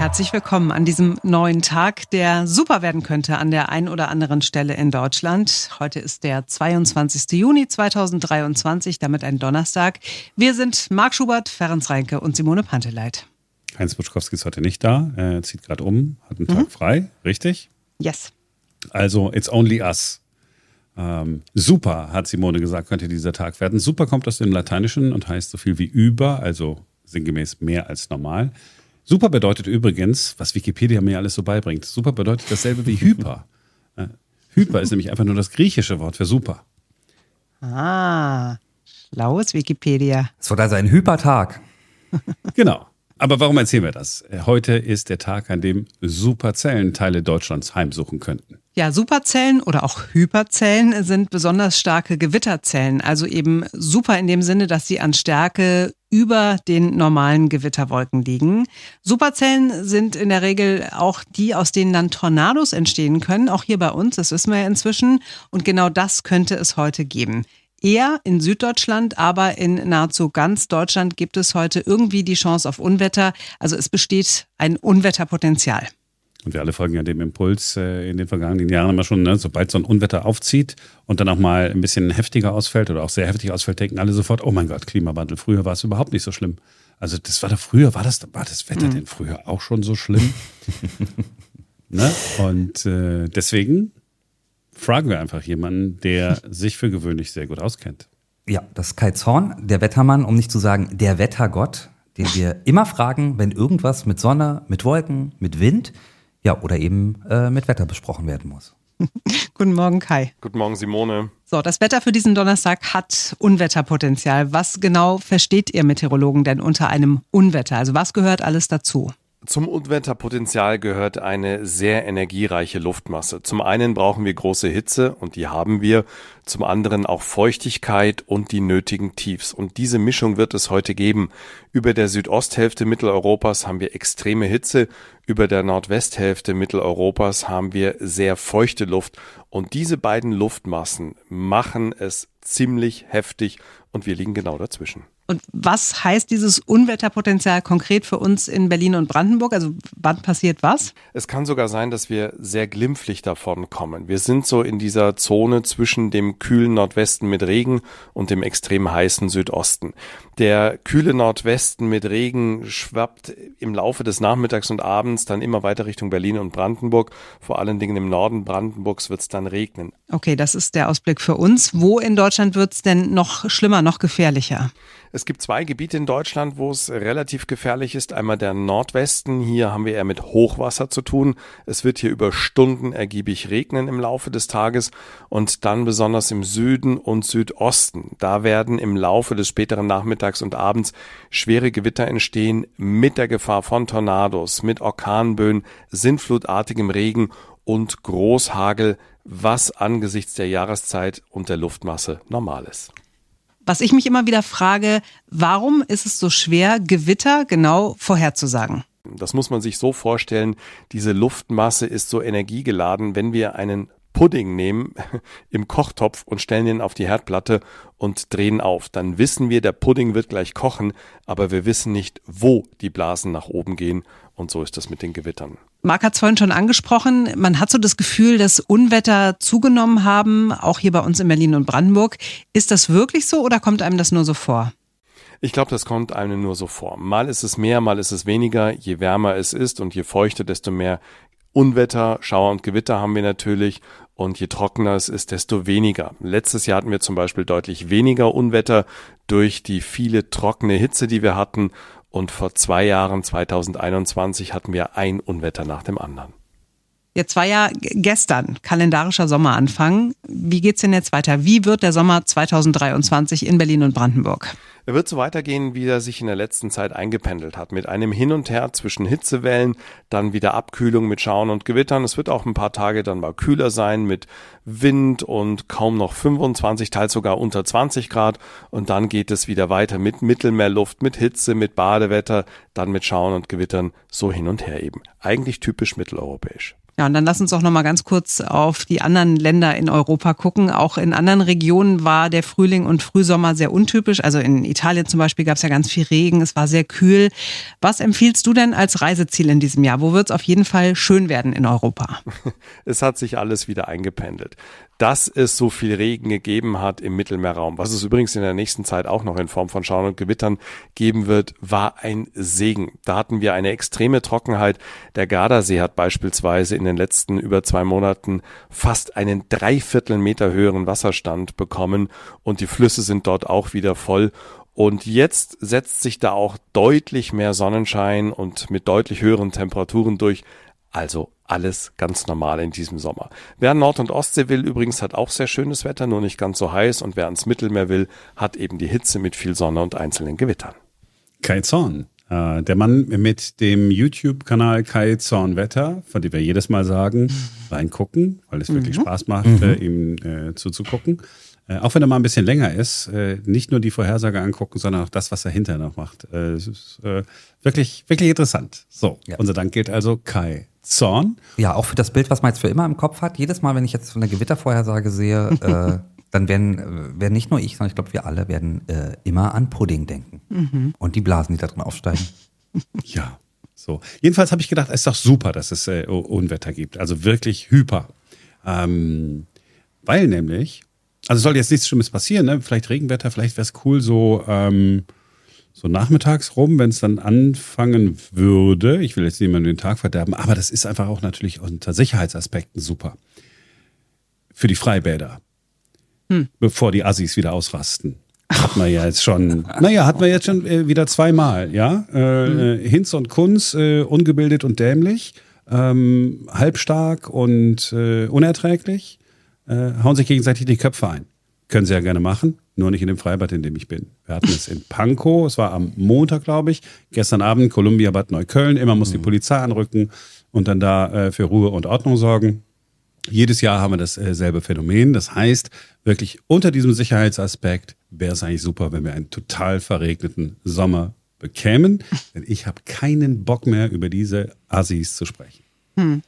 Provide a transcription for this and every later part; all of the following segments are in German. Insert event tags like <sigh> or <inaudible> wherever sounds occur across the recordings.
Herzlich willkommen an diesem neuen Tag, der super werden könnte an der einen oder anderen Stelle in Deutschland. Heute ist der 22. Juni 2023, damit ein Donnerstag. Wir sind Marc Schubert, Ferenc Reinke und Simone Panteleit. Heinz Buschkowski ist heute nicht da. Er zieht gerade um, hat einen Tag mhm. frei, richtig? Yes. Also, it's only us. Ähm, super, hat Simone gesagt, könnte dieser Tag werden. Super kommt aus dem Lateinischen und heißt so viel wie über, also sinngemäß mehr als normal. Super bedeutet übrigens, was Wikipedia mir alles so beibringt, super bedeutet dasselbe wie Hyper. Hyper ist nämlich einfach nur das griechische Wort für super. Ah, schlaues Wikipedia. Es wird also ein Hypertag. <laughs> genau. Aber warum erzählen wir das? Heute ist der Tag, an dem Superzellen Teile Deutschlands heimsuchen könnten. Ja, Superzellen oder auch Hyperzellen sind besonders starke Gewitterzellen, also eben super in dem Sinne, dass sie an Stärke über den normalen Gewitterwolken liegen. Superzellen sind in der Regel auch die, aus denen dann Tornados entstehen können, auch hier bei uns, das wissen wir ja inzwischen. Und genau das könnte es heute geben. Eher in Süddeutschland, aber in nahezu ganz Deutschland gibt es heute irgendwie die Chance auf Unwetter. Also es besteht ein Unwetterpotenzial. Und wir alle folgen ja dem Impuls äh, in den vergangenen Jahren immer schon, ne? sobald so ein Unwetter aufzieht und dann auch mal ein bisschen heftiger ausfällt oder auch sehr heftig ausfällt, denken alle sofort, oh mein Gott, Klimawandel. Früher war es überhaupt nicht so schlimm. Also das war da früher, war das, war das Wetter mhm. denn früher auch schon so schlimm? <laughs> ne? Und äh, deswegen fragen wir einfach jemanden, der sich für gewöhnlich sehr gut auskennt. Ja, das ist Kai Zorn, der Wettermann, um nicht zu sagen der Wettergott, den wir immer fragen, wenn irgendwas mit Sonne, mit Wolken, mit Wind ja, oder eben äh, mit Wetter besprochen werden muss. <laughs> Guten Morgen, Kai. Guten Morgen, Simone. So, das Wetter für diesen Donnerstag hat Unwetterpotenzial. Was genau versteht ihr Meteorologen denn unter einem Unwetter? Also was gehört alles dazu? Zum Unwetterpotenzial gehört eine sehr energiereiche Luftmasse. Zum einen brauchen wir große Hitze und die haben wir. Zum anderen auch Feuchtigkeit und die nötigen Tiefs. Und diese Mischung wird es heute geben. Über der Südosthälfte Mitteleuropas haben wir extreme Hitze. Über der Nordwesthälfte Mitteleuropas haben wir sehr feuchte Luft. Und diese beiden Luftmassen machen es ziemlich heftig und wir liegen genau dazwischen. Und was heißt dieses Unwetterpotenzial konkret für uns in Berlin und Brandenburg? Also wann passiert was? Es kann sogar sein, dass wir sehr glimpflich davon kommen. Wir sind so in dieser Zone zwischen dem kühlen Nordwesten mit Regen und dem extrem heißen Südosten. Der kühle Nordwesten mit Regen schwappt im Laufe des Nachmittags und Abends dann immer weiter Richtung Berlin und Brandenburg. Vor allen Dingen im Norden Brandenburgs wird es dann regnen. Okay, das ist der Ausblick für uns. Wo in Deutschland wird es denn noch schlimmer, noch gefährlicher? Es gibt zwei Gebiete in Deutschland, wo es relativ gefährlich ist. Einmal der Nordwesten. Hier haben wir eher mit Hochwasser zu tun. Es wird hier über Stunden ergiebig regnen im Laufe des Tages und dann besonders im Süden und Südosten. Da werden im Laufe des späteren Nachmittags und Abends schwere Gewitter entstehen mit der Gefahr von Tornados, mit Orkanböen, sintflutartigem Regen und Großhagel, was angesichts der Jahreszeit und der Luftmasse normal ist. Was ich mich immer wieder frage, warum ist es so schwer, Gewitter genau vorherzusagen? Das muss man sich so vorstellen, diese Luftmasse ist so energiegeladen, wenn wir einen Pudding nehmen <laughs> im Kochtopf und stellen den auf die Herdplatte und drehen auf. Dann wissen wir, der Pudding wird gleich kochen, aber wir wissen nicht, wo die Blasen nach oben gehen. Und so ist das mit den Gewittern. Marc hat es vorhin schon angesprochen. Man hat so das Gefühl, dass Unwetter zugenommen haben, auch hier bei uns in Berlin und Brandenburg. Ist das wirklich so oder kommt einem das nur so vor? Ich glaube, das kommt einem nur so vor. Mal ist es mehr, mal ist es weniger. Je wärmer es ist und je feuchter, desto mehr Unwetter, Schauer und Gewitter haben wir natürlich und je trockener es ist, desto weniger. Letztes Jahr hatten wir zum Beispiel deutlich weniger Unwetter durch die viele trockene Hitze, die wir hatten und vor zwei Jahren, 2021, hatten wir ein Unwetter nach dem anderen. Jetzt war ja gestern kalendarischer Sommeranfang. Wie geht's denn jetzt weiter? Wie wird der Sommer 2023 in Berlin und Brandenburg? Er wird so weitergehen, wie er sich in der letzten Zeit eingependelt hat, mit einem Hin und Her zwischen Hitzewellen, dann wieder Abkühlung mit Schauen und Gewittern. Es wird auch ein paar Tage dann mal kühler sein mit Wind und kaum noch 25, teils sogar unter 20 Grad. Und dann geht es wieder weiter mit Mittelmeerluft, mit Hitze, mit Badewetter, dann mit Schauen und Gewittern, so hin und her eben. Eigentlich typisch mitteleuropäisch. Ja, und dann lass uns auch noch mal ganz kurz auf die anderen Länder in Europa gucken. Auch in anderen Regionen war der Frühling und Frühsommer sehr untypisch. Also in Italien zum Beispiel gab es ja ganz viel Regen, es war sehr kühl. Was empfiehlst du denn als Reiseziel in diesem Jahr? Wo wird es auf jeden Fall schön werden in Europa? <laughs> Es hat sich alles wieder eingependelt dass es so viel Regen gegeben hat im Mittelmeerraum, was es übrigens in der nächsten Zeit auch noch in Form von Schauen und Gewittern geben wird, war ein Segen. Da hatten wir eine extreme Trockenheit. Der Gardasee hat beispielsweise in den letzten über zwei Monaten fast einen Dreiviertel Meter höheren Wasserstand bekommen und die Flüsse sind dort auch wieder voll. Und jetzt setzt sich da auch deutlich mehr Sonnenschein und mit deutlich höheren Temperaturen durch. Also alles ganz normal in diesem Sommer. Wer an Nord- und Ostsee will, übrigens hat auch sehr schönes Wetter, nur nicht ganz so heiß. Und wer ans Mittelmeer will, hat eben die Hitze mit viel Sonne und einzelnen Gewittern. Kai Zorn, äh, der Mann mit dem YouTube-Kanal Kai Zorn Wetter, von dem wir jedes Mal sagen, <laughs> reingucken, weil es wirklich mhm. Spaß macht, mhm. äh, ihm äh, zuzugucken. Äh, auch wenn er mal ein bisschen länger ist, äh, nicht nur die Vorhersage angucken, sondern auch das, was er hinterher noch macht. Äh, es ist wirklich, wirklich interessant. So, ja. unser Dank gilt also Kai Zorn. Ja, auch für das Bild, was man jetzt für immer im Kopf hat. Jedes Mal, wenn ich jetzt eine Gewittervorhersage sehe, <laughs> äh, dann werden, werden nicht nur ich, sondern ich glaube, wir alle werden äh, immer an Pudding denken. Mhm. Und die Blasen, die da drin aufsteigen. <laughs> Ja, so. Jedenfalls habe ich gedacht, es ist doch super, dass es äh, Unwetter gibt. Also wirklich hyper. Ähm, weil nämlich, also soll jetzt nichts Schlimmes passieren, ne? Vielleicht Regenwetter, vielleicht wäre es cool, so ähm, so nachmittags rum, wenn es dann anfangen würde. Ich will jetzt niemanden den Tag verderben, aber das ist einfach auch natürlich unter Sicherheitsaspekten super. Für die Freibäder. Hm. Bevor die Assis wieder ausrasten. Hat man ja jetzt schon, naja, hat man jetzt schon äh, wieder zweimal, ja. Äh, hm. Äh, Hinz und Kunz, äh, ungebildet und dämlich, ähm, halbstark und äh, unerträglich, äh, hauen sich gegenseitig die Köpfe ein. Können sie ja gerne machen nur nicht in dem Freibad, in dem ich bin. Wir hatten es in Pankow, es war am Montag, glaube ich, gestern Abend, Columbia Bad Neukölln. Immer muss die mhm. Polizei anrücken und dann da äh, für Ruhe und Ordnung sorgen. Jedes Jahr haben wir dasselbe äh, Phänomen. Das heißt, wirklich unter diesem Sicherheitsaspekt wäre es eigentlich super, wenn wir einen total verregneten Sommer bekämen. Denn ich habe keinen Bock mehr, über diese Assis zu sprechen. Hm.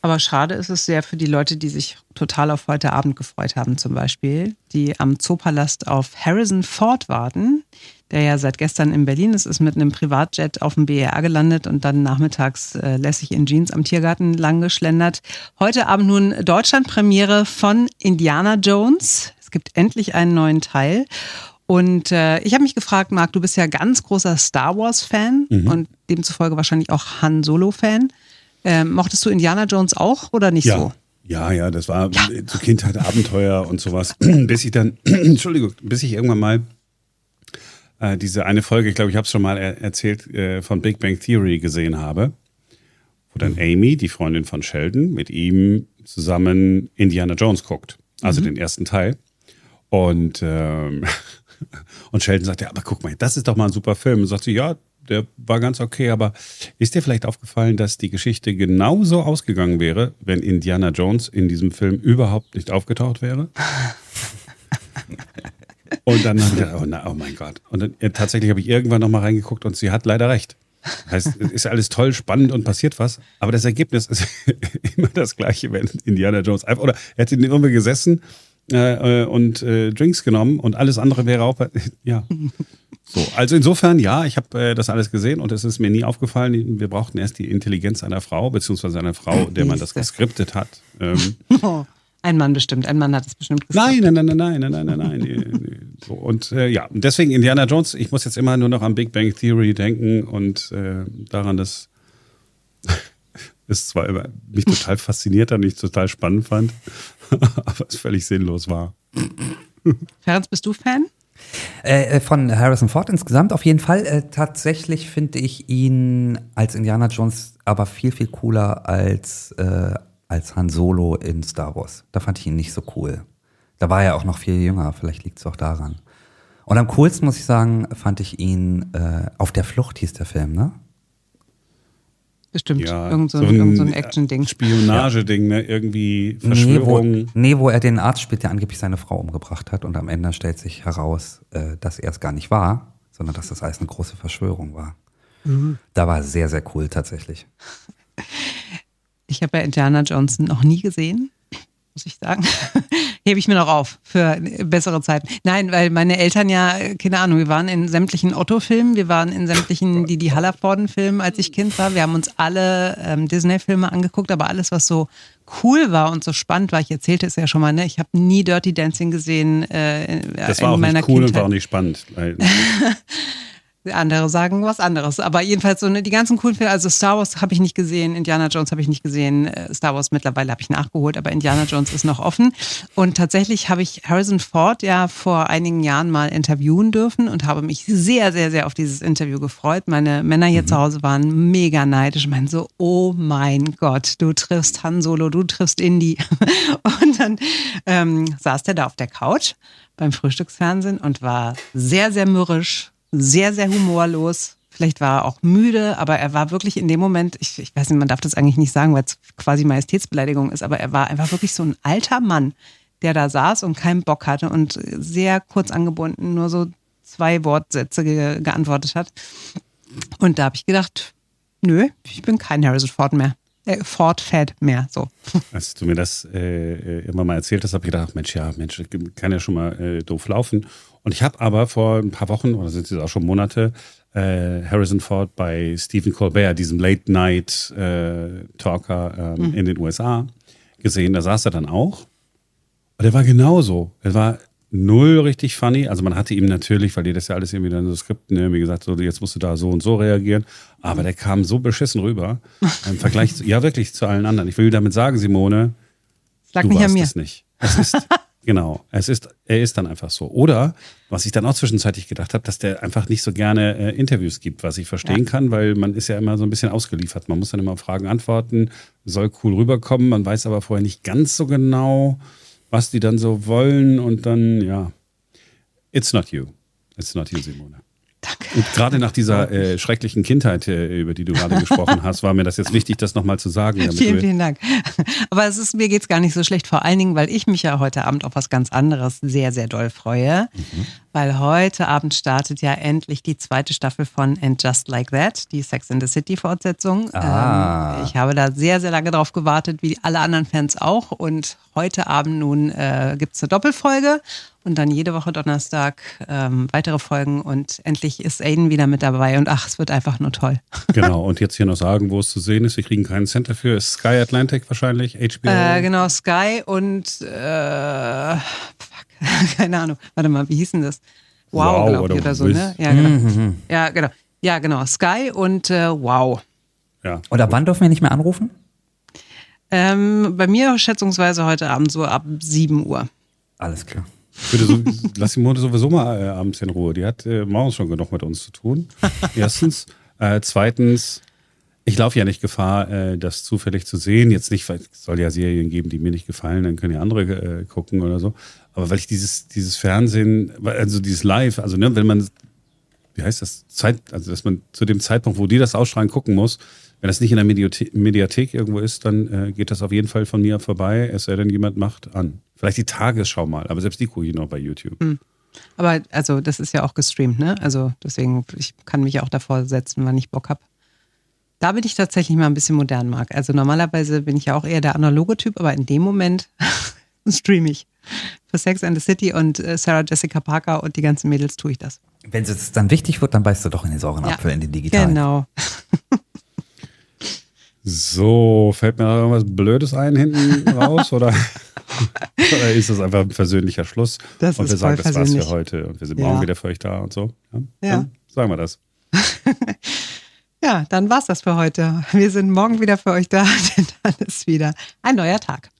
Aber schade ist es sehr für die Leute, die sich total auf heute Abend gefreut haben, zum Beispiel, die am Zoopalast auf Harrison Ford warten, der ja seit gestern in Berlin ist, ist mit einem Privatjet auf dem BER gelandet und dann nachmittags äh, lässig in Jeans am Tiergarten lang geschlendert. Heute Abend nun Deutschlandpremiere von Indiana Jones. Es gibt endlich einen neuen Teil. Und äh, ich habe mich gefragt, Marc, du bist ja ganz großer Star Wars-Fan mhm. und demzufolge wahrscheinlich auch Han Solo-Fan. Ähm, mochtest du Indiana Jones auch oder nicht ja. so? Ja, ja, das war ja. zur Kindheit Abenteuer und sowas. <clears throat> bis ich dann, <clears throat> Entschuldigung, bis ich irgendwann mal äh, diese eine Folge, ich glaube, ich habe es schon mal er erzählt, äh, von Big Bang Theory gesehen habe, wo dann Amy, die Freundin von Sheldon, mit ihm zusammen Indiana Jones guckt, also mhm. den ersten Teil. Und, ähm, <laughs> und Sheldon sagt, ja, aber guck mal, das ist doch mal ein super Film. Und sagt sie, ja, der war ganz okay, aber ist dir vielleicht aufgefallen, dass die Geschichte genauso ausgegangen wäre, wenn Indiana Jones in diesem Film überhaupt nicht aufgetaucht wäre? <laughs> Und dann habe ich gedacht, oh, na, oh mein Gott. Und dann, ja, tatsächlich habe ich irgendwann nochmal reingeguckt und sie hat leider recht. Heißt, ist alles toll, spannend und passiert was, aber das Ergebnis ist <laughs> immer das gleiche, wenn Indiana Jones einfach, oder er hat in irgendwie gesessen äh, äh, und äh, Drinks genommen und alles andere wäre auch, <laughs> ja. So, also insofern, ja, ich habe äh, das alles gesehen und es ist mir nie aufgefallen, wir brauchten erst die Intelligenz einer Frau, beziehungsweise einer Frau, der man das geskriptet hat. Ähm, <laughs> ein Mann bestimmt, ein Mann hat es bestimmt geskriptet. Nein, nein, nein, nein, nein, nein, nein, nein. nee, So, und äh, ja, deswegen Indiana Jones, ich muss jetzt immer nur noch an Big Bang Theory denken und äh, daran, dass <laughs> es zwar mich total fasziniert hat und ich total spannend fand, <laughs> aber es völlig sinnlos war. Ferenc, bist du Fan? Äh, äh, von Harrison Ford insgesamt auf jeden Fall. Äh, tatsächlich finde ich ihn als Indiana Jones aber viel, viel cooler als, äh, als Han Solo in Star Wars. Da fand ich ihn nicht so cool. Da war er auch noch viel jünger, vielleicht liegt es auch daran. Und am coolsten, muss ich sagen, fand ich ihn äh, auf der Flucht hieß der Film, ne? Bestimmt. Ja, irgend so, so ein, so ein Action-Ding. Spionageding, ne? Irgendwie Verschwörung. Nee wo, nee, wo er den Arzt spielt, der angeblich seine Frau umgebracht hat und am Ende stellt sich heraus, äh, dass er es gar nicht war, sondern dass das alles eine große Verschwörung war. Mhm. Da war sehr, sehr cool tatsächlich. Ich habe ja Indiana Johnson noch nie gesehen muss ich sagen. Hebe ich mir noch auf für bessere Zeiten. Nein, weil meine Eltern ja, keine Ahnung, wir waren in sämtlichen Otto-Filmen, wir waren in sämtlichen Didi Hallervorden-Filmen, als ich Kind war. Wir haben uns alle ähm, Disney-Filme angeguckt, aber alles, was so cool war und so spannend war, ich erzählte es ja schon mal, ne? ich habe nie Dirty Dancing gesehen äh, das war in auch meiner nicht cool Kindheit. und war auch nicht spannend. <laughs> <laughs> Andere sagen was anderes. Aber jedenfalls so ne, die ganzen coolen Filme, also Star Wars habe ich nicht gesehen, Indiana Jones habe ich nicht gesehen, äh, Star Wars mittlerweile habe ich nachgeholt, aber Indiana Jones ist noch offen. Und tatsächlich habe ich Harrison Ford ja vor einigen Jahren mal interviewen dürfen und habe mich sehr, sehr, sehr auf dieses Interview gefreut. Meine Männer hier zu Hause waren mega neidisch und meinen so, oh mein Gott, du triffst Han Solo, du triffst Indy. <laughs> Und dann ähm, saß der da auf der Couch beim Frühstücksfernsehen und war sehr, sehr mürrisch, sehr, sehr humorlos. Vielleicht war er auch müde, aber er war wirklich in dem Moment, ich, ich weiß nicht, man darf das eigentlich nicht sagen, weil es quasi Majestätsbeleidigung ist, aber er war einfach wirklich so ein alter Mann, der da saß und keinen Bock hatte und sehr kurz angebunden nur so zwei Wortsätze ge geantwortet hat. Und da habe ich gedacht, nö, ich bin kein Harrison Ford mehr. Äh, Ford-Fed mehr, so. <laughs> Als du mir das äh, immer mal erzählt hast, habe ich gedacht, Mensch, ja, Mensch, kann ja schon mal äh, doof laufen. Und ich habe aber vor ein paar Wochen, oder sind es auch schon Monate, äh, Harrison Ford bei Stephen Colbert, diesem Late-Night-Talker ähm, Mhm. in den USA, gesehen. Da saß er dann auch. Und er war genauso. Er war null richtig funny. Also man hatte ihm natürlich, weil die das ja alles irgendwie dann so Skripten irgendwie gesagt, so jetzt musst du da so und so reagieren. Aber der kam so beschissen rüber <laughs> im Vergleich zu, ja wirklich zu allen anderen. Ich will damit sagen, Simone, Es lag du nicht an warst mir. es nicht. Es ist, <laughs> genau, es ist, er ist dann einfach so. Oder, was ich dann auch zwischenzeitlich gedacht habe, dass der einfach nicht so gerne äh, Interviews gibt, was ich verstehen kann, weil man ist ja immer so ein bisschen ausgeliefert. Man muss dann immer auf Fragen antworten, soll cool rüberkommen, man weiß aber vorher nicht ganz so genau, was die dann so wollen und dann, ja, it's not you. It's not you, Simone. Und gerade nach dieser äh, schrecklichen Kindheit, äh, über die du gerade <laughs> gesprochen hast, war mir das jetzt wichtig, das nochmal zu sagen. Vielen, vielen Dank. Aber es ist, mir geht's gar nicht so schlecht, vor allen Dingen, weil ich mich ja heute Abend auf was ganz anderes sehr, sehr doll freue. Weil heute Abend startet ja endlich die zweite Staffel von And Just Like That, die Sex in the City Fortsetzung. Ah. Ähm, ich habe da sehr, sehr lange drauf gewartet, wie alle anderen Fans auch. Und heute Abend nun äh, gibt's eine Doppelfolge und dann jede Woche Donnerstag ähm, weitere Folgen und endlich ist Aiden wieder mit dabei und ach, es wird einfach nur toll. <laughs> Genau, und jetzt hier noch sagen, wo es zu sehen ist. Wir kriegen keinen Cent dafür. Ist Sky Atlantic wahrscheinlich, HBO. Äh, genau, Sky und äh, fuck, <laughs> keine Ahnung. Warte mal, wie hieß denn das? Wow, Wow glaube oder ich, oder so, ne? Ja, genau. Ja, genau. Ja, genau. Sky und äh, Wow. Ja. Oder wann dürfen wir nicht mehr anrufen? Ähm, bei mir schätzungsweise heute Abend so ab 7 Uhr. Alles klar. Bitte so, lass Simone sowieso mal äh, abends in Ruhe. Die hat äh, morgens schon genug mit uns zu tun. <laughs> Erstens. Äh, zweitens, ich laufe ja nicht Gefahr, äh, das zufällig zu sehen. Jetzt nicht, weil es soll ja Serien geben, die mir nicht gefallen, dann können ja andere äh, gucken oder so. Aber weil ich dieses, dieses Fernsehen, also dieses Live, also ne, wenn man, wie heißt das, Zeit, also dass man zu dem Zeitpunkt, wo die das ausstrahlen, gucken muss, wenn das nicht in der Mediathek, Mediathek irgendwo ist, dann äh, geht das auf jeden Fall von mir vorbei, es sei denn, jemand macht an. Vielleicht die Tagesschau mal, aber selbst die gucke ich noch bei YouTube. Aber also, das ist ja auch gestreamt, ne? Also deswegen, ich kann mich auch davor setzen, wann ich Bock habe. Da bin ich tatsächlich mal ein bisschen modern, Marc. Also normalerweise bin ich ja auch eher der analoge Typ, aber in dem Moment <laughs> streame ich. Für Sex and the City und äh, Sarah Jessica Parker und die ganzen Mädels tue ich das. Wenn es dann wichtig wird, dann beißt du doch in den sauren Ja. Apfel, in den digitalen. Genau. <laughs> So, fällt mir noch irgendwas Blödes ein hinten raus oder, <laughs> oder ist das einfach ein persönlicher Schluss? Das und ist wir sagen, voll das war's für heute und wir sind Ja. morgen wieder für euch da und so. Ja, Ja. Dann sagen wir das. <laughs> Ja, dann war's das für heute. Wir sind morgen wieder für euch da, denn dann ist wieder ein neuer Tag.